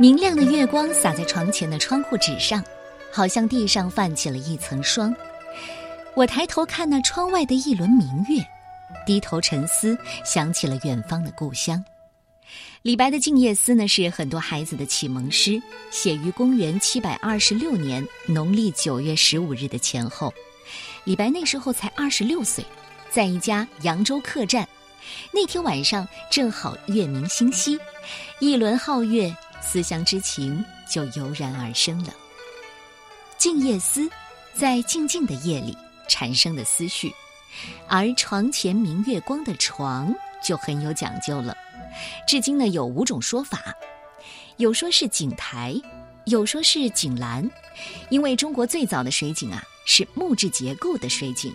明亮的月光洒在床前的窗户纸上，好像地上泛起了一层霜。我抬头看那窗外的一轮明月，低头沉思，想起了远方的故乡。李白的《静夜思》呢，是很多孩子的启蒙诗，写于公元七百二十六年农历九月十五日的前后。李白那时候才二十六岁，在一家扬州客栈。那天晚上正好月明星稀，一轮皓月。思乡之情就油然而生了。静夜思，在静静的夜里产生的思绪，而床前明月光的床就很有讲究了。至今呢有五种说法，有说是井台，有说是井栏，因为中国最早的水井啊是木质结构的水井，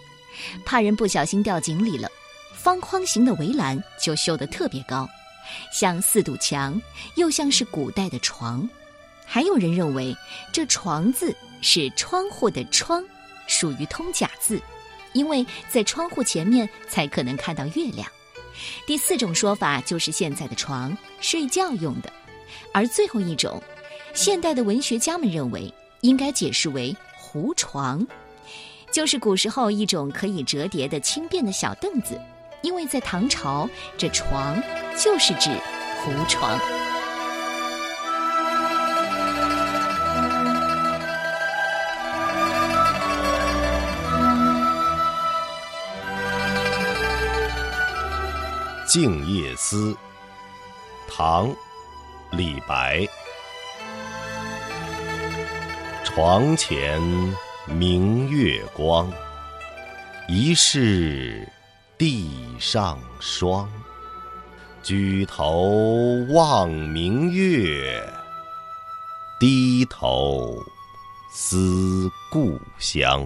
怕人不小心掉井里了，方框形的围栏就修得特别高。像四堵墙，又像是古代的床。还有人认为，这“床”字是窗户的“窗”，属于通假字，因为在窗户前面才可能看到月亮。第四种说法就是现在的床，睡觉用的。而最后一种，现代的文学家们认为，应该解释为“胡床”，就是古时候一种可以折叠的轻便的小凳子。因为在唐朝，这床就是指胡床。《静夜思》唐·李白。床前明月光，疑是。地上霜，举头望明月，低头思故乡。